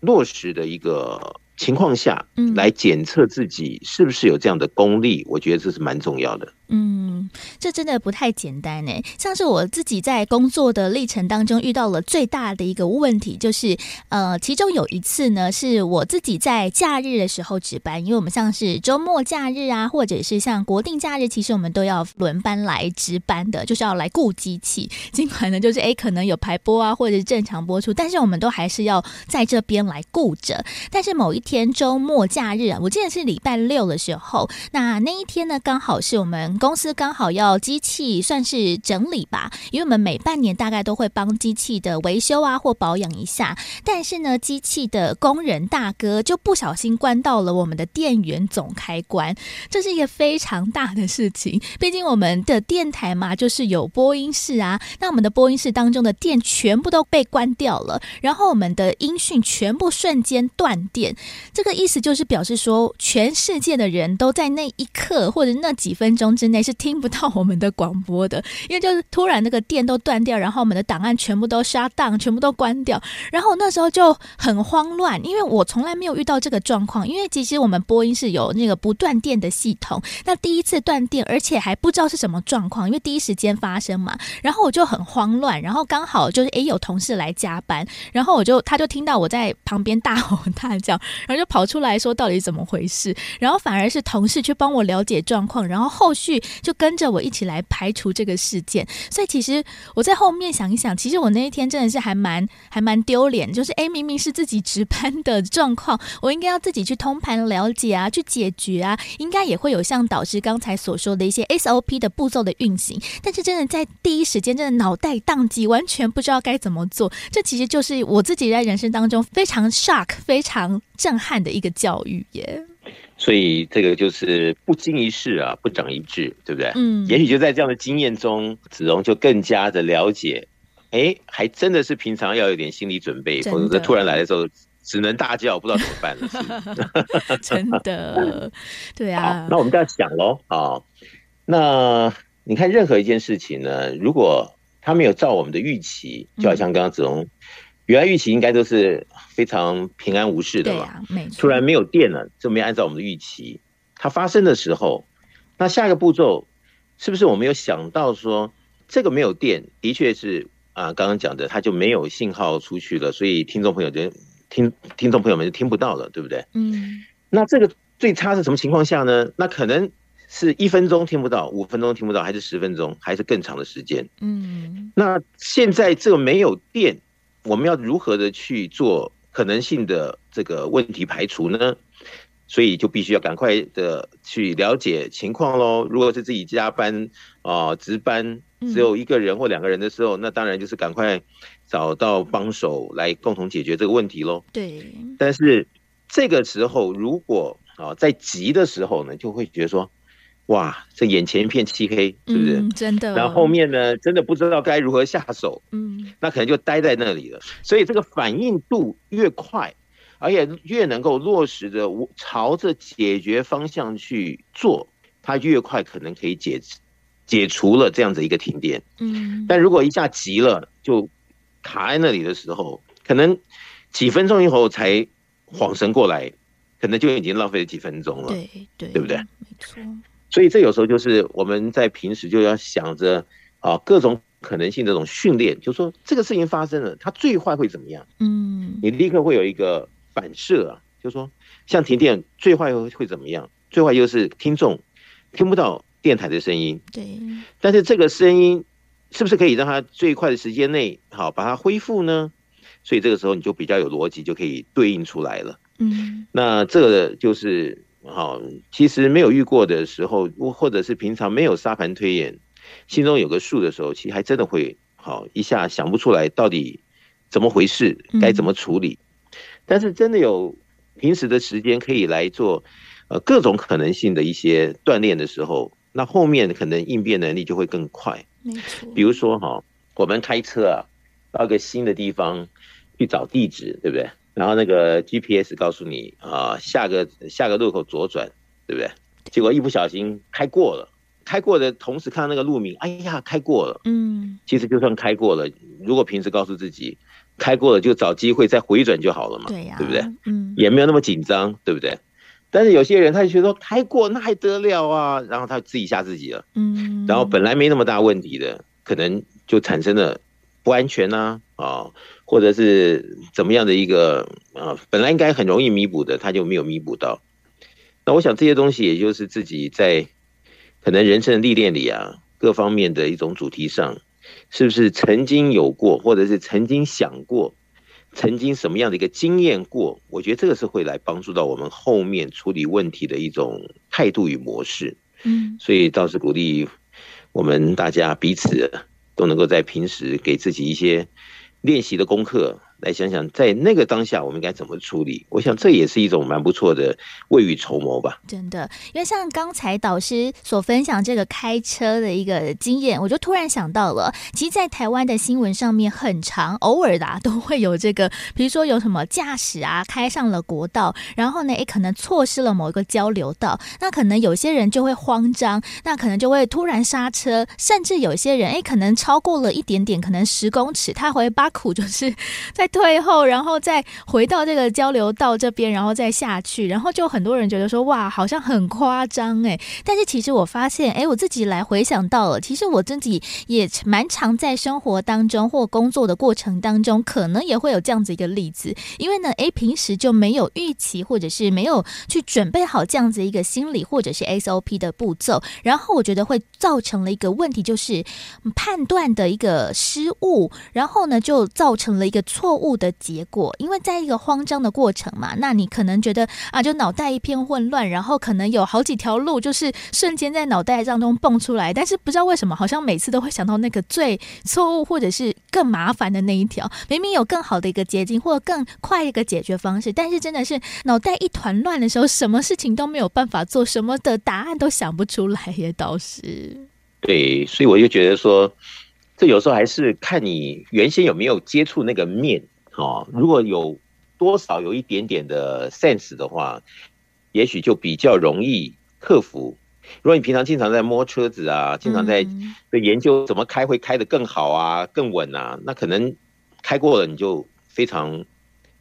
落实的一个。情况下，来检测自己是不是有这样的功力，我觉得这是蛮重要的。嗯，这真的不太简单呢。像是我自己在工作的历程当中遇到了最大的一个问题，就是呃，其中有一次呢，是我自己在假日的时候值班，因为我们像是周末假日啊，或者是像国定假日，其实我们都要轮班来值班的，就是要来顾机器。(laughs) 尽管呢，就是诶，可能有排播啊，或者是正常播出，但是我们都还是要在这边来顾着。但是某一天周末假日啊，我记得是礼拜六的时候，那那一天呢，刚好是我们。公司刚好要机器算是整理吧，因为我们每半年大概都会帮机器的维修啊或保养一下。但是呢，机器的工人大哥就不小心关到了我们的电源总开关，这是一个非常大的事情。毕竟我们的电台嘛，就是有播音室啊，那我们的播音室当中的电全部都被关掉了，然后我们的音讯全部瞬间断电。这个意思就是表示说，全世界的人都在那一刻或者那几分钟之内是听不到我们的广播的，(laughs) 因为就是突然那个电都断掉，然后我们的档案全部都 shut down，全部都关掉，然后那时候就很慌乱，因为我从来没有遇到这个状况，因为其实我们播音室有那个不断电的系统，那第一次断电，而且还不知道是什么状况，因为第一时间发生嘛，然后我就很慌乱，然后刚好就是诶有同事来加班，然后我就他就听到我在旁边大吼大叫，然后就跑出来说到底怎么回事，然后反而是同事去帮我了解状况，然后后续就跟着我一起来排除这个事件。所以其实我在后面想一想，其实我那一天真的是还蛮还蛮丢脸，就是诶明明是自己值班的状况，我应该要自己去通盘了解啊，去解决啊，应该也会有像导师刚才所说的一些 SOP 的步骤的运行。但是真的在第一时间，真的脑袋宕机，完全不知道该怎么做。这其实就是我自己在人生当中非常 shock、非常震撼的一个教育耶。所以这个就是不经一事啊，不长一智，对不对？嗯，也许就在这样的经验中，子荣就更加的了解，哎，还真的是平常要有点心理准备，否则突然来的时候只能大叫，不知道怎么办了。(laughs) 真的，对啊。那我们就要想喽，啊，那你看任何一件事情呢，如果他没有照我们的预期，就好像刚刚子榕。原来预期应该都是非常平安无事的嘛，啊、突然没有电了，就没按照我们的预期。它发生的时候，那下一个步骤是不是我们有想到说，这个没有电，的确是啊，刚刚讲的，它就没有信号出去了，所以听众朋友就听听众朋友们就听不到了，对不对？嗯。那这个最差是什么情况下呢？那可能是一分钟听不到，五分钟听不到，还是十分钟，还是更长的时间？嗯。那现在这个没有电。我们要如何的去做可能性的这个问题排除呢？所以就必须要赶快的去了解情况喽。如果是自己加班啊、呃、值班，只有一个人或两个人的时候，那当然就是赶快找到帮手来共同解决这个问题喽。对。但是这个时候如果啊在急的时候呢，就会觉得说。哇，这眼前一片漆黑，是不是？嗯、真的。然后后面呢，真的不知道该如何下手。嗯，那可能就待在那里了。所以这个反应度越快，而且越能够落实的朝着解决方向去做，它越快可能可以解解除了这样子一个停电。嗯。但如果一下急了，就卡在那里的时候，可能几分钟以后才恍神过来，可能就已经浪费了几分钟了。对对，对不对？没错。所以这有时候就是我们在平时就要想着啊各种可能性的这种训练，就是说这个事情发生了，它最坏会怎么样？嗯，你立刻会有一个反射啊，就是说像停电最坏会会怎么样？最坏就是听众听不到电台的声音。对。但是这个声音是不是可以让它最快的时间内好把它恢复呢？所以这个时候你就比较有逻辑，就可以对应出来了。嗯。那这个就是。好，其实没有遇过的时候，或者是平常没有沙盘推演，心中有个数的时候，其实还真的会好一下想不出来到底怎么回事，该怎么处理。但是真的有平时的时间可以来做呃各种可能性的一些锻炼的时候，那后面可能应变能力就会更快。比如说哈，我们开车啊，到一个新的地方去找地址，对不对？然后那个 GPS 告诉你啊，下个下个路口左转，对不对？结果一不小心开过了，开过的同时看到那个路名，哎呀，开过了。嗯，其实就算开过了，如果平时告诉自己开过了，就找机会再回转就好了嘛，对呀，对不对？嗯，也没有那么紧张，对不对？但是有些人他就觉得说开过那还得了啊，然后他自己吓自己了。嗯，然后本来没那么大问题的，可能就产生了不安全呐，啊。或者是怎么样的一个啊，本来应该很容易弥补的，他就没有弥补到。那我想这些东西，也就是自己在可能人生的历练里啊，各方面的一种主题上，是不是曾经有过，或者是曾经想过，曾经什么样的一个经验过？我觉得这个是会来帮助到我们后面处理问题的一种态度与模式。嗯，所以倒是鼓励我们大家彼此都能够在平时给自己一些练习的功课。来想想，在那个当下，我们应该怎么处理？我想这也是一种蛮不错的未雨绸缪吧。真的，因为像刚才导师所分享这个开车的一个经验，我就突然想到了，其实，在台湾的新闻上面，很常偶尔的、啊、都会有这个，比如说有什么驾驶啊开上了国道，然后呢，诶，可能错失了某一个交流道，那可能有些人就会慌张，那可能就会突然刹车，甚至有些人诶，可能超过了一点点，可能十公尺，他会把苦就是在。(laughs) 退后，然后再回到这个交流道这边，然后再下去，然后就很多人觉得说哇，好像很夸张哎。但是其实我发现，哎，我自己来回想到了，其实我自己也蛮常在生活当中或工作的过程当中，可能也会有这样子一个例子。因为呢，哎，平时就没有预期，或者是没有去准备好这样子一个心理或者是 SOP 的步骤，然后我觉得会造成了一个问题，就是判断的一个失误，然后呢，就造成了一个错误的结果，因为在一个慌张的过程嘛，那你可能觉得啊，就脑袋一片混乱，然后可能有好几条路，就是瞬间在脑袋当中蹦出来，但是不知道为什么，好像每次都会想到那个最错误或者是更麻烦的那一条。明明有更好的一个捷径或者更快一个解决方式，但是真的是脑袋一团乱的时候，什么事情都没有办法做，什么的答案都想不出来也倒是。对，所以我就觉得说，这有时候还是看你原先有没有接触那个面。哦，如果有多少有一点点的 sense 的话，也许就比较容易克服。如果你平常经常在摸车子啊，经常在研究怎么开会开得更好啊、更稳啊，那可能开过了你就非常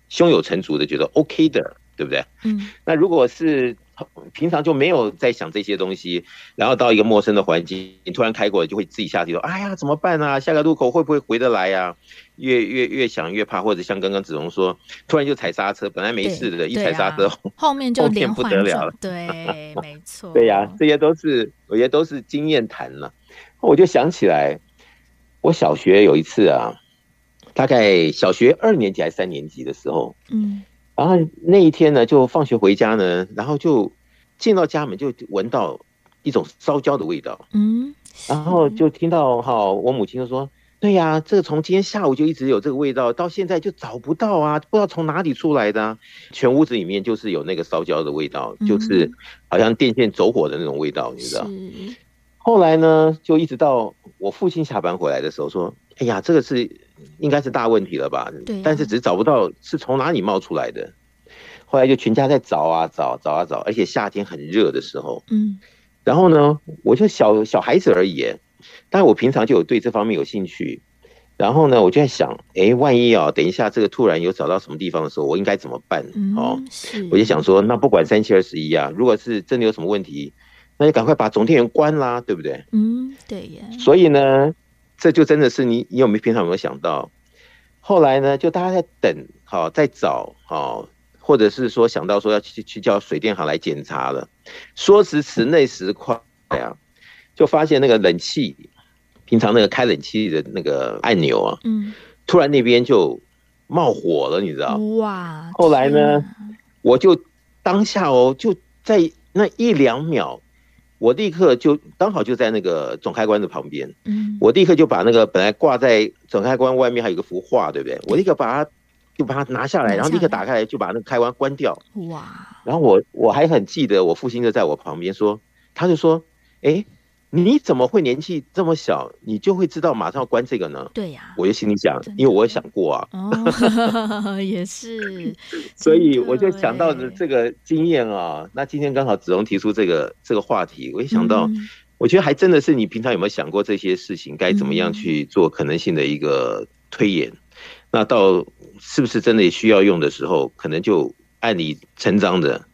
胸有成竹的觉得 OK 的，对不对？嗯。那如果是平常就没有在想这些东西，然后到一个陌生的环境，你突然开过了，就会自己下去说，哎呀，怎么办啊？下个路口会不会回得来呀、啊？越越越想越怕，或者像刚刚子荣说，突然就踩刹车，本来没事的，一踩刹车，啊、后面就 (laughs) 连不得了了。对，(laughs) 没错。对呀、啊，这些都是，我觉得都是经验谈了。我就想起来，我小学有一次啊，大概小学二年级还是三年级的时候，嗯。然后那一天呢，就放学回家呢，然后就进到家门，就闻到一种烧焦的味道。嗯，然后就听到哈，我母亲就说：“对呀，这个从今天下午就一直有这个味道，到现在就找不到啊，不知道从哪里出来的啊。全屋子里面就是有那个烧焦的味道，就是好像电线走火的那种味道，你知道。后来呢，就一直到我父亲下班回来的时候说：‘哎呀，这个是。’应该是大问题了吧？对啊，但是只是找不到是从哪里冒出来的。后来就全家在找啊找，找啊找，而且夏天很热的时候，嗯，然后呢，我就小小孩子而已，但我平常就有对这方面有兴趣。然后呢，我就在想，哎，万一啊，等一下这个突然有找到什么地方的时候，我应该怎么办？嗯、哦，我就想说，那不管三七二十一啊，如果是真的有什么问题，那就赶快把总电源关啦，对不对？嗯，对呀。所以呢。这就真的是你，你有没有平常有没有想到？后来呢，就大家在等，好，在找，好，或者是说想到说要去去叫水电行来检查了。说时迟，那时快呀，就发现那个冷气，平常那个开冷气的那个按钮啊，嗯，突然那边就冒火了，你知道？哇！后来呢，我就当下哦，就在那一两秒。我立刻就刚好就在那个总开关的旁边，嗯，我立刻就把那个本来挂在总开关外面还有一个幅画，对不对？我立刻把它就把它拿下来，然后立刻打开来就把那个开关关掉。哇！然后我我还很记得，我父亲就在我旁边说，他就说，哎。你怎么会年纪这么小，你就会知道马上要关这个呢？对呀，我就心里想，因为我也想过啊，哦、(laughs) 也是，(laughs) 所以我就想到的这个经验啊。那今天刚好子龙提出这个这个话题，我一想到，嗯、我觉得还真的是你平常有没有想过这些事情该怎么样去做可能性的一个推演？嗯、那到是不是真的需要用的时候，可能就按理成章的。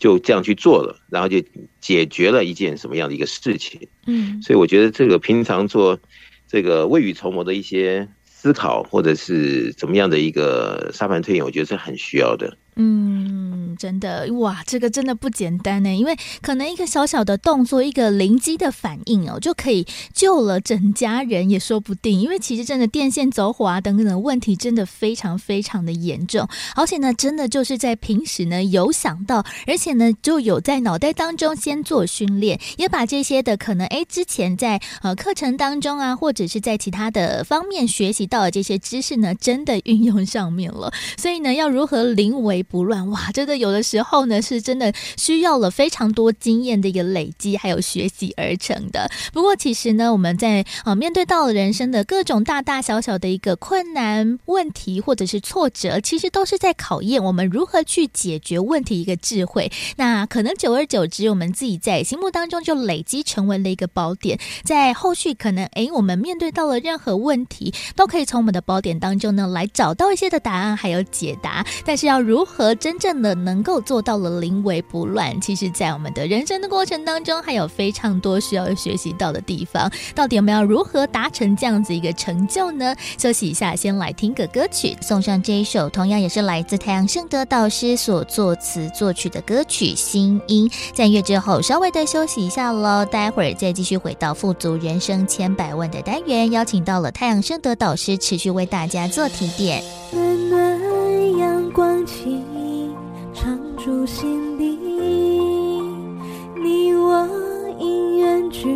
就这样去做了，然后就解决了一件什么样的一个事情。嗯，所以我觉得这个平常做这个未雨绸缪的一些思考，或者是怎么样的一个沙盘推演，我觉得是很需要的。嗯，真的哇，这个真的不简单呢，因为可能一个小小的动作，一个灵机的反应哦，就可以救了整家人也说不定。因为其实真的电线走火啊等等的问题，真的非常非常的严重，而且呢，真的就是在平时呢有想到，而且呢就有在脑袋当中先做训练，也把这些的可能哎之前在呃课程当中啊，或者是在其他的方面学习到的这些知识呢，真的运用上面了。所以呢，要如何临危不乱哇！真的有的时候呢，是真的需要了非常多经验的一个累积，还有学习而成的。不过其实呢，我们在呃面对到了人生的各种大大小小的一个困难问题或者是挫折，其实都是在考验我们如何去解决问题一个智慧。那可能久而久之，我们自己在心目当中就累积成为了一个宝典，在后续可能诶，我们面对到了任何问题，都可以从我们的宝典当中呢来找到一些的答案还有解答。但是要如和真正的能够做到了临危不乱？其实，在我们的人生的过程当中，还有非常多需要学习到的地方。到底我们要如何达成这样子一个成就呢？休息一下，先来听个歌曲，送上这一首同样也是来自太阳盛德导师所作词作曲的歌曲《心音》。在乐之后，稍微的休息一下喽，待会儿再继续回到富足人生千百万的单元，邀请到了太阳盛德导师，持续为大家做提点。阳光轻常驻心底，你我因缘聚，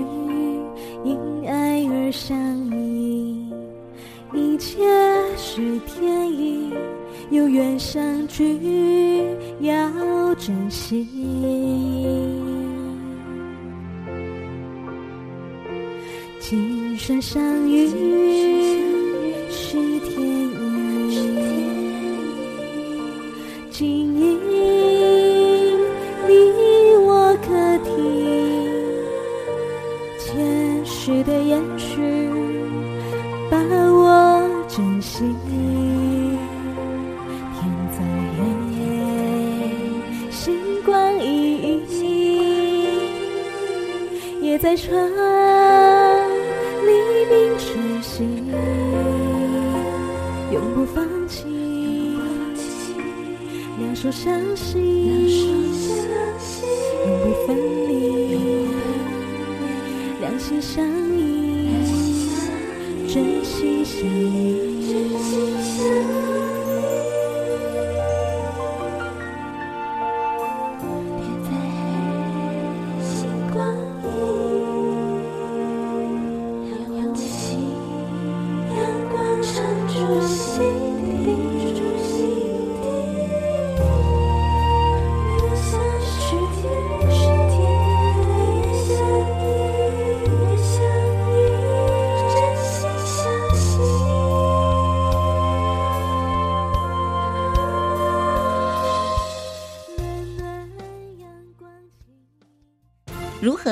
因爱而相依，一切是天意，有缘相聚要珍惜。今生相遇是天意。经营你我可听，前世的延续，把握珍惜。天在黑，星光熠熠，夜在长，黎明晨曦，永不放弃。两手相携，永不分离，两心相依，真心相依。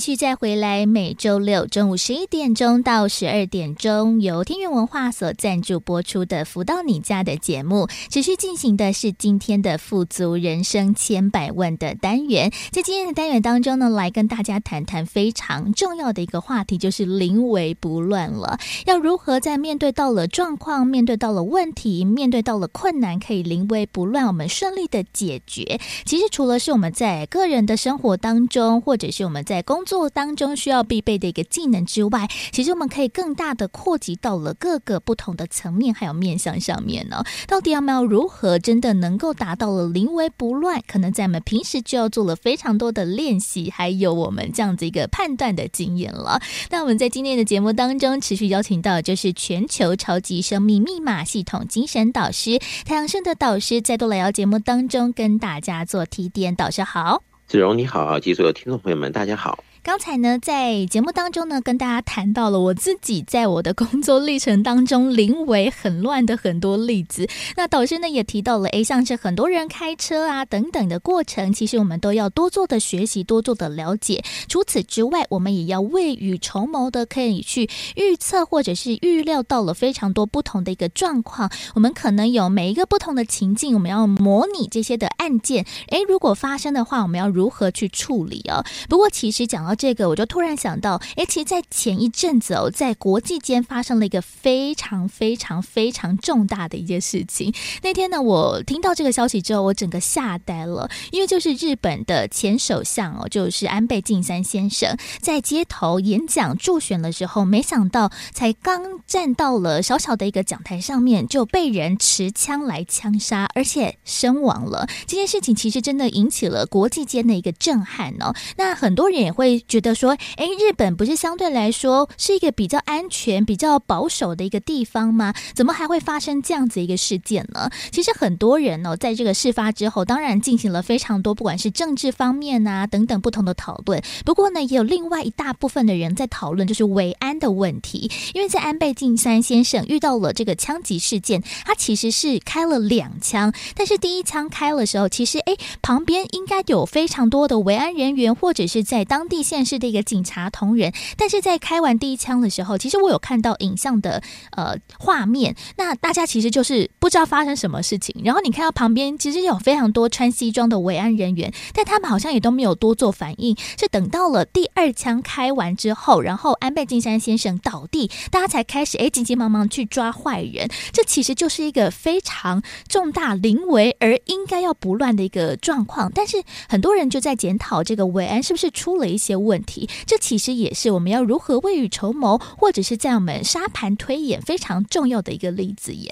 继续再回来，每周六中午十一点钟到十二点钟，由天元文化所赞助播出的《福到你家》的节目，持续进行的是今天的富足人生千百万的单元。在今天的单元当中呢，来跟大家谈谈非常重要的一个话题，就是临危不乱了。要如何在面对到了状况、面对到了问题、面对到了困难，可以临危不乱，我们顺利的解决？其实除了是我们在个人的生活当中，或者是我们在工工作当中需要必备的一个技能之外，其实我们可以更大的扩及到了各个不同的层面，还有面向上面呢。到底要不要如何真的能够达到了临危不乱？可能在我们平时就要做了非常多的练习，还有我们这样子一个判断的经验了。那我们在今天的节目当中持续邀请到就是全球超级生命密码系统精神导师太阳盛德导师，再度来到节目当中跟大家做提点。导师好。子荣你好，及所有听众朋友们，大家好。刚才呢，在节目当中呢，跟大家谈到了我自己在我的工作历程当中临危很乱的很多例子。那导师呢也提到了，诶，像是很多人开车啊等等的过程，其实我们都要多做的学习，多做的了解。除此之外，我们也要未雨绸缪的，可以去预测或者是预料到了非常多不同的一个状况。我们可能有每一个不同的情境，我们要模拟这些的案件。诶，如果发生的话，我们要如何去处理啊？不过其实讲到这个，我就突然想到，诶，其实，在前一阵子哦，在国际间发生了一个非常非常非常重大的一件事情。那天呢，我听到这个消息之后，我整个吓呆了，因为就是日本的前首相哦，就是安倍晋三先生，在街头演讲助选的时候，没想到才刚站到了小小的一个讲台上面，就被人持枪来枪杀，而且身亡了。这件事情其实真的引起了国际间的一个震撼哦。那很多人也会觉得说，哎，日本不是相对来说是一个比较安全、比较保守的一个地方吗？怎么还会发生这样子一个事件呢？其实很多人呢、哦，在这个事发之后，当然进行了非常多，不管是政治方面啊等等不同的讨论。不过呢，也有另外一大部分的人在讨论，就是维安的问题。因为在安倍晋三先生遇到了这个枪击事件，他其实是开了两枪，但是第一枪开的时候，其实哎，旁边应该有非常多的维安人员或者是在当地县市的一个警察同仁，但是在开完第一枪的时候，其实我有看到影像的呃画面，那大家其实就是不知道发生什么事情，然后你看到旁边其实有非常多穿西装的维安人员，但他们好像也都没有多做反应，是等到了第二枪开完之后，然后安倍晋三先生倒地，大家才开始哎急急忙忙去抓坏人，这其实就是一个非常重大临危而应该要不乱的一个状况，但是很多人就在检讨这个维安是不是出了一些问题，这其实也是我们要如何未雨绸缪，或者是在我们沙盘推演非常重要的一个例子耶。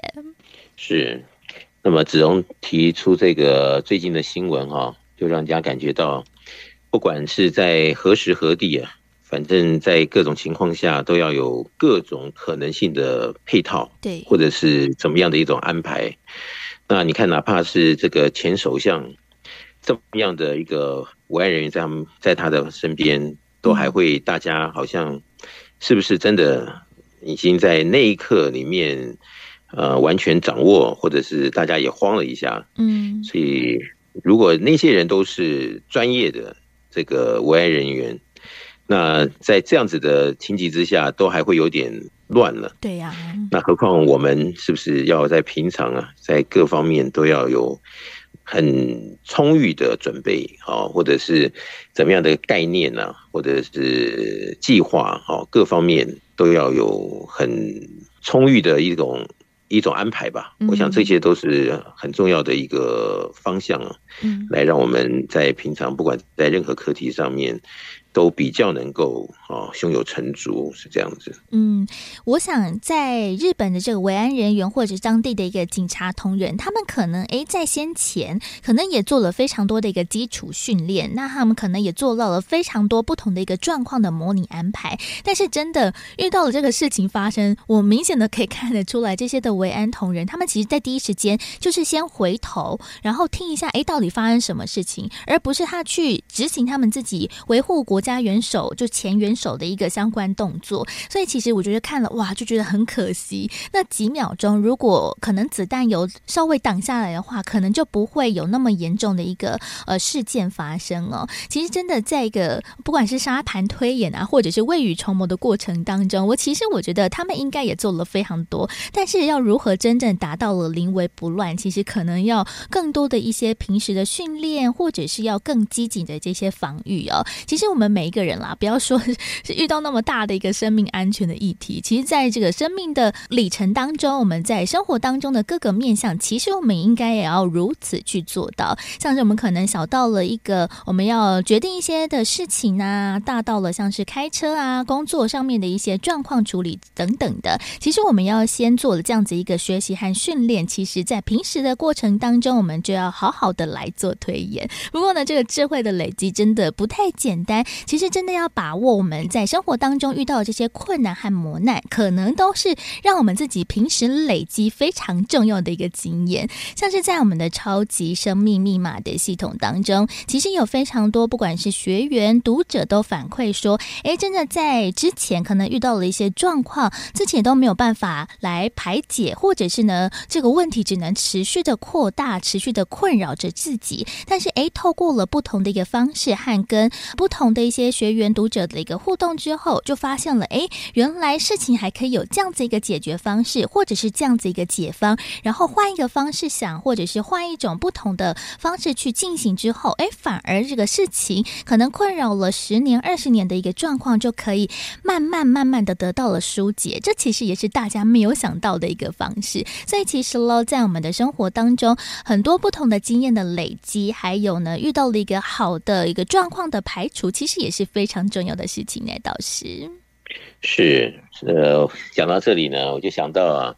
是，那么子荣提出这个最近的新闻哈，就让人家感觉到，不管是在何时何地啊，反正在各种情况下都要有各种可能性的配套，对，或者是怎么样的一种安排。那你看，哪怕是这个前首相这么样的一个维安人员在他们在他的身边，都还会大家好像是不是真的已经在那一刻里面呃完全掌握，或者是大家也慌了一下，嗯，所以如果那些人都是专业的这个维安人员，那在这样子的情急之下，都还会有点。乱了，对呀、啊。那何况我们是不是要在平常啊，在各方面都要有很充裕的准备啊，或者是怎么样的概念呢、啊？或者是计划啊，各方面都要有很充裕的一种一种安排吧。我想这些都是很重要的一个方向来让我们在平常不管在任何课题上面。都比较能够啊，胸有成竹是这样子。嗯，我想在日本的这个维安人员或者当地的一个警察同仁，他们可能诶在先前可能也做了非常多的一个基础训练，那他们可能也做到了非常多不同的一个状况的模拟安排。但是真的遇到了这个事情发生，我明显的可以看得出来，这些的维安同仁他们其实在第一时间就是先回头，然后听一下诶到底发生什么事情，而不是他去执行他们自己维护国。国家元首就前元首的一个相关动作，所以其实我觉得看了哇，就觉得很可惜。那几秒钟，如果可能子弹有稍微挡下来的话，可能就不会有那么严重的一个呃事件发生哦。其实真的在一个不管是沙盘推演啊，或者是未雨绸缪的过程当中，我其实我觉得他们应该也做了非常多。但是要如何真正达到了临危不乱，其实可能要更多的一些平时的训练，或者是要更积极的这些防御哦。其实我们。每一个人啦，不要说 (laughs) 是遇到那么大的一个生命安全的议题，其实在这个生命的里程当中，我们在生活当中的各个面向，其实我们应该也要如此去做到。像是我们可能小到了一个我们要决定一些的事情啊，大到了像是开车啊、工作上面的一些状况处理等等的，其实我们要先做了这样子一个学习和训练。其实，在平时的过程当中，我们就要好好的来做推演。不过呢，这个智慧的累积真的不太简单。其实真的要把握我们在生活当中遇到的这些困难和磨难，可能都是让我们自己平时累积非常重要的一个经验。像是在我们的超级生命密码的系统当中，其实有非常多不管是学员、读者都反馈说，哎，真的在之前可能遇到了一些状况，自己都没有办法来排解，或者是呢，这个问题只能持续的扩大，持续的困扰着自己。但是，哎，透过了不同的一个方式和跟不同的一些学员、读者的一个互动之后，就发现了，哎，原来事情还可以有这样子一个解决方式，或者是这样子一个解方，然后换一个方式想，或者是换一种不同的方式去进行之后，哎，反而这个事情可能困扰了十年、二十年的一个状况，就可以慢慢、慢慢的得到了疏解。这其实也是大家没有想到的一个方式。所以，其实喽，在我们的生活当中，很多不同的经验的累积，还有呢，遇到了一个好的一个状况的排除，其实也是非常重要的事情呢。导师是呃，讲到这里呢，我就想到啊，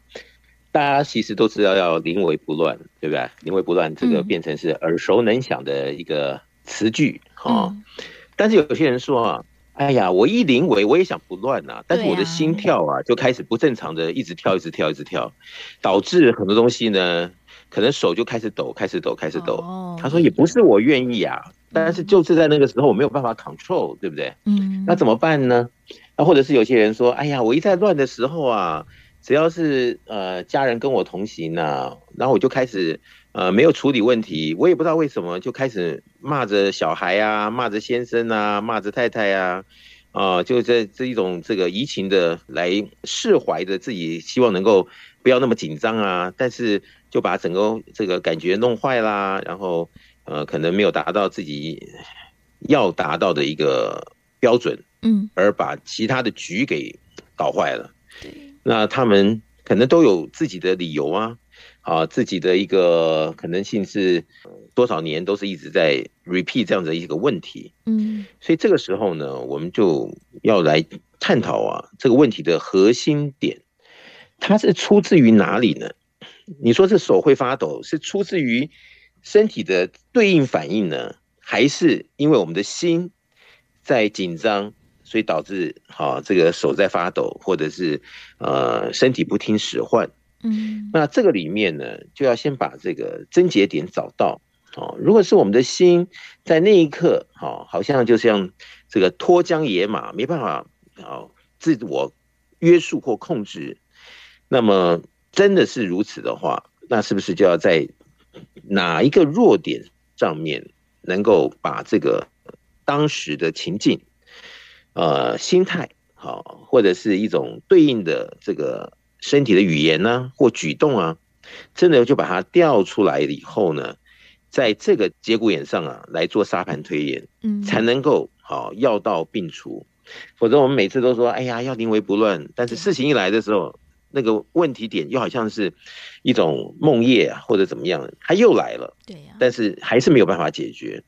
大家其实都知道要临危不乱，对不对？临危不乱这个变成是耳熟能详的一个词句哈、嗯哦。但是有些人说啊。哎呀，我一临危，我也想不乱呐、啊，但是我的心跳啊，就开始不正常的，一直跳，一直跳，一直跳，导致很多东西呢，可能手就开始抖，开始抖，开始抖。哦、他说也不是我愿意啊，但是就是在那个时候我没有办法 control，对不对？嗯，那怎么办呢？那或者是有些人说，哎呀，我一在乱的时候啊，只要是呃家人跟我同行啊，然后我就开始。呃，没有处理问题，我也不知道为什么就开始骂着小孩啊，骂着先生啊，骂着太太啊，啊、呃，就这这一种这个移情的来释怀着自己，希望能够不要那么紧张啊，但是就把整个这个感觉弄坏啦，然后呃，可能没有达到自己要达到的一个标准，嗯，而把其他的局给搞坏了，那他们可能都有自己的理由啊。啊，自己的一个可能性是多少年都是一直在 repeat 这样的一个问题，嗯，所以这个时候呢，我们就要来探讨啊，这个问题的核心点，它是出自于哪里呢？你说这手会发抖，是出自于身体的对应反应呢，还是因为我们的心在紧张，所以导致好这个手在发抖，或者是呃身体不听使唤？嗯，那这个里面呢，就要先把这个症结点找到哦。如果是我们的心在那一刻，好，好像就像这个脱缰野马，没办法啊自我约束或控制，那么真的是如此的话，那是不是就要在哪一个弱点上面，能够把这个当时的情境，呃，心态好，或者是一种对应的这个。身体的语言呢、啊，或举动啊，真的就把它调出来了以后呢，在这个节骨眼上啊，来做沙盘推演，嗯，才能够好药到病除。否则我们每次都说，哎呀，要临危不乱，但是事情一来的时候，那个问题点又好像是一种梦魇啊，或者怎么样，它又来了，对呀，但是还是没有办法解决。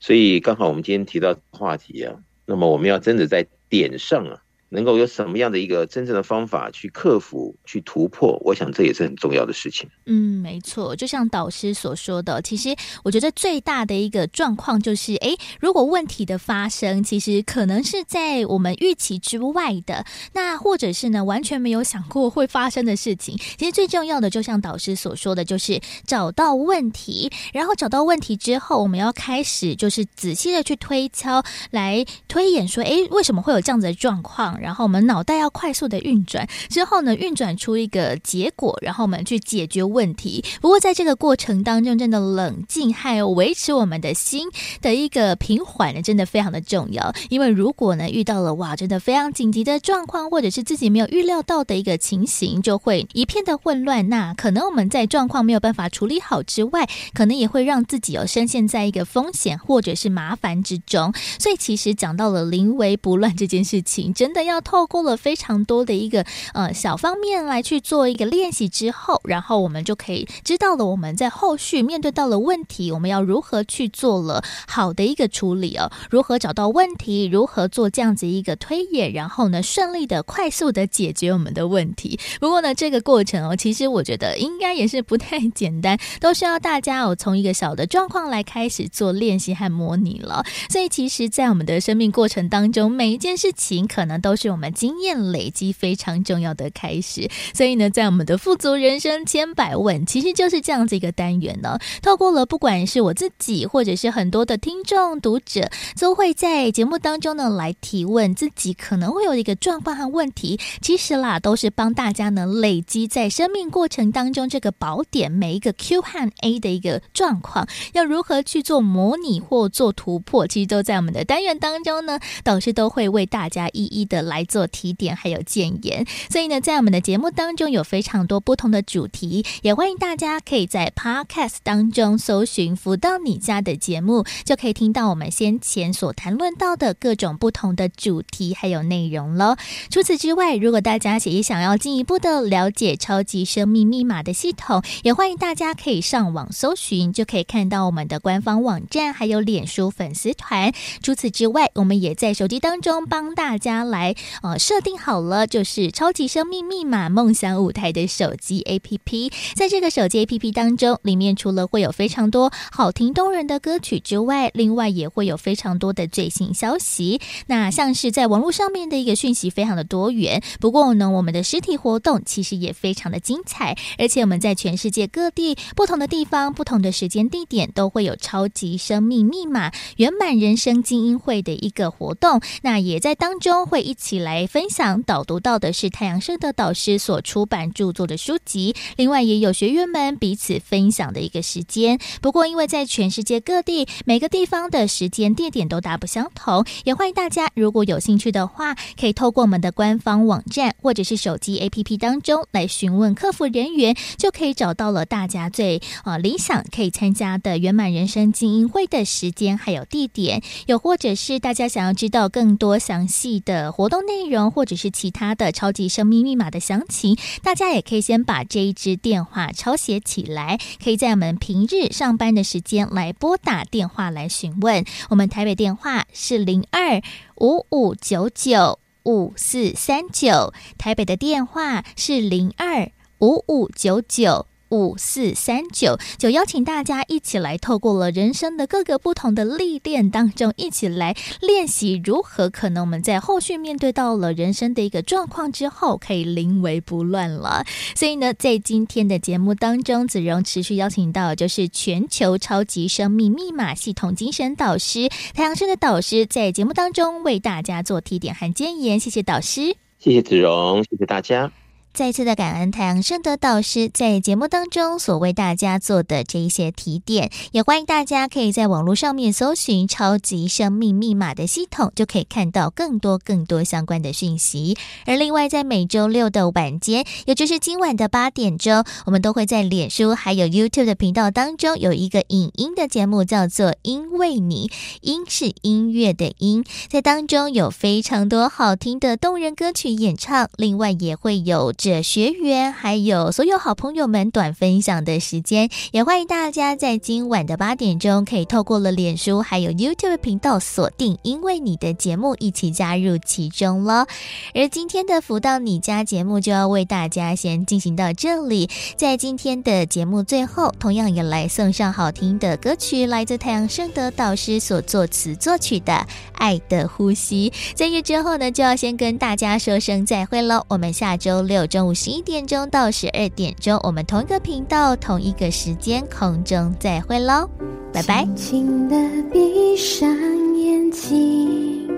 所以刚好我们今天提到话题啊，那么我们要真的在点上啊。能够有什么样的一个真正的方法去克服、去突破？我想这也是很重要的事情。嗯，没错，就像导师所说的，其实我觉得最大的一个状况就是，诶，如果问题的发生，其实可能是在我们预期之外的，那或者是呢，完全没有想过会发生的事情。其实最重要的，就像导师所说的，就是找到问题，然后找到问题之后，我们要开始就是仔细的去推敲，来推演说，诶，为什么会有这样子的状况？然后我们脑袋要快速的运转，之后呢，运转出一个结果，然后我们去解决问题。不过在这个过程当中，真的冷静还有维持我们的心的一个平缓呢，真的非常的重要。因为如果呢遇到了哇，真的非常紧急的状况，或者是自己没有预料到的一个情形，就会一片的混乱。那可能我们在状况没有办法处理好之外，可能也会让自己有深陷在一个风险或者是麻烦之中。所以其实讲到了临危不乱这件事情，真的要。要透过了非常多的一个呃小方面来去做一个练习之后，然后我们就可以知道了我们在后续面对到了问题，我们要如何去做了好的一个处理哦，如何找到问题，如何做这样子一个推演，然后呢顺利的、快速的解决我们的问题。不过呢，这个过程哦，其实我觉得应该也是不太简单，都需要大家哦从一个小的状况来开始做练习和模拟了。所以其实，在我们的生命过程当中，每一件事情可能都是我们经验累积非常重要的开始。所以呢，在我们的富足人生千百问，其实就是这样子一个单元呢。透过了不管是我自己，或者是很多的听众读者，都会在节目当中呢来提问自己可能会有一个状况和问题。其实啦，都是帮大家呢累积在生命过程当中这个宝典，每一个 Q 和 A 的一个状况，要如何去做模拟或做突破，其实都在我们的单元当中呢。导师都会为大家一一的来来做提点，还有建言。所以呢，在我们的节目当中有非常多不同的主题，也欢迎大家可以在 Podcast 当中搜寻“福到你家”的节目，就可以听到我们先前所谈论到的各种不同的主题还有内容喽。除此之外，如果大家也想要进一步的了解超级生命密码的系统，也欢迎大家可以上网搜寻，就可以看到我们的官方网站还有脸书粉丝团。除此之外，我们也在手机当中帮大家来呃设定好了，就是超级生命密码梦想舞台的手机 APP。在这个手机 APP 当中，里面除了会有非常多好听动人的歌曲之外，另外也会有非常多的最新消息。那像是在网络上面的一个讯息非常的多元。不过呢，我们的实体活动其实也非常的精彩，而且我们在全世界各地不同的地方、不同的时间地点都会有超级生命密码圆满人生精英会的一个活动。那也在当中会一起来分享导读到的是太阳盛德导师所出版著作的书籍，另外也有学员们彼此分享的一个时间。不过因为在全世界各地每个地方的时间地点都大不相同，也欢迎大家如果有兴趣的话，可以透过我们的官方网站或者是手机 APP 当中来询问客服人员，就可以找到了大家最呃理想可以参加的圆满人生精英会的时间还有地点，又或者是大家想要知道更多详细的活动内容，或者是其他的超级生命密码的详情，大家也可以先把这一支电话抄写起来，可以在我们平日上班的时间来拨打电话来询问。我们台北电话是零二五五九九五四三九，台北的电话是零二五五九九。五四三九，就邀请大家一起来，透过了人生的各个不同的历练当中，一起来练习如何可能我们在后续面对到了人生的一个状况之后，可以临危不乱了。所以呢，在今天的节目当中，子荣持续邀请到就是全球超级生命密码系统精神导师太阳盛德导师，在节目当中为大家做提点和建言。谢谢导师，谢谢子荣，谢谢大家。再次的感恩太阳盛德导师在节目当中所为大家做的这一些提点，也欢迎大家可以在网络上面搜寻“超级生命密码”的系统，就可以看到更多更多相关的讯息。而另外，在每周六的晚间，也就是今晚的八点钟，我们都会在脸书还有 YouTube 的频道当中有一个影音的节目，叫做“因为你”，音是音乐的音，在当中有非常多好听的动人歌曲演唱，另外也会有。者学员还有所有好朋友们短分享的时间，也欢迎大家在今晚的八点钟可以透过了脸书还有 YouTube 频道锁定，因为你的节目一起加入其中了。而今天的福到你家节目就要为大家先进行到这里，在今天的节目最后，同样也来送上好听的歌曲，来自太阳盛德导师所作词作曲的《爱的呼吸》。在这之后呢，就要先跟大家说声再会喽，我们下周六。中午十一点钟到十二点钟，我们同一个频道、同一个时间空中再会喽，拜拜。轻轻地闭上眼睛，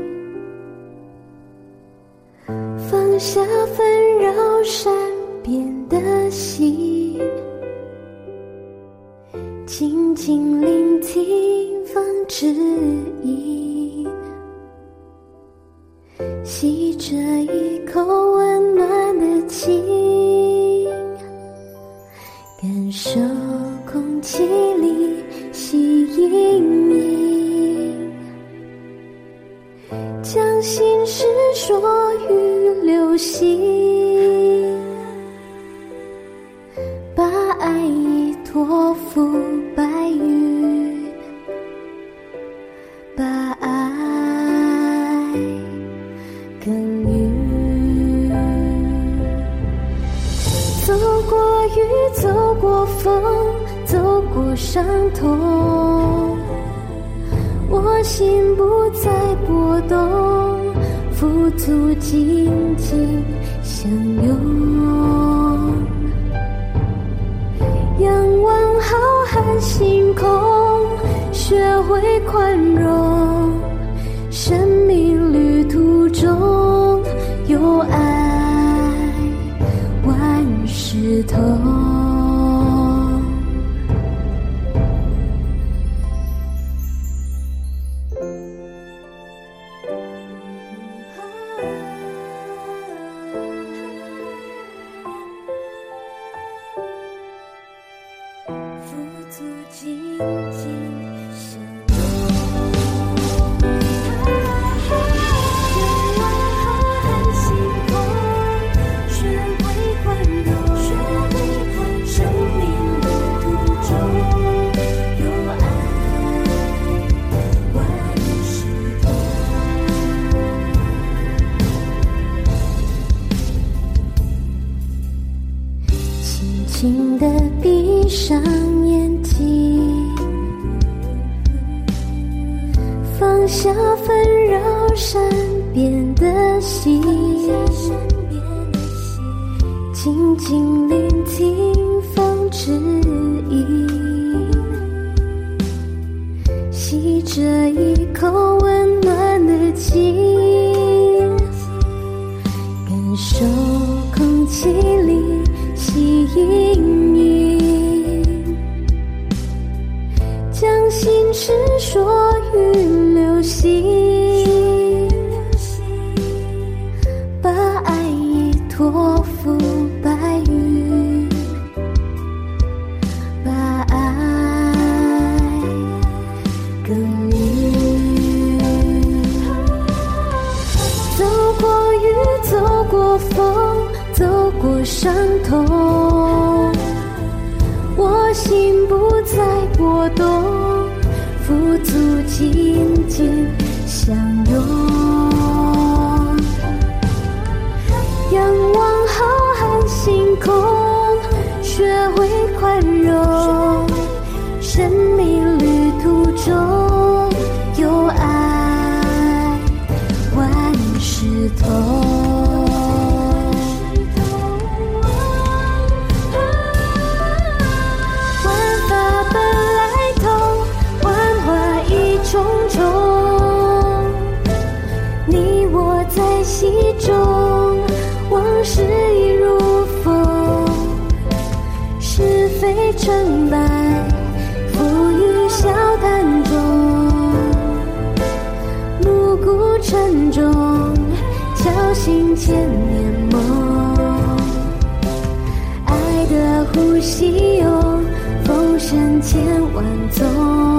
放下纷扰善变的心，静静聆听风之音。吸着一口温暖的气，感受空气里吸引你，将心事说与。流星，把爱意托付痛，我心不再波动。付出，紧紧相拥，心千年梦爱的呼吸哦风声千万种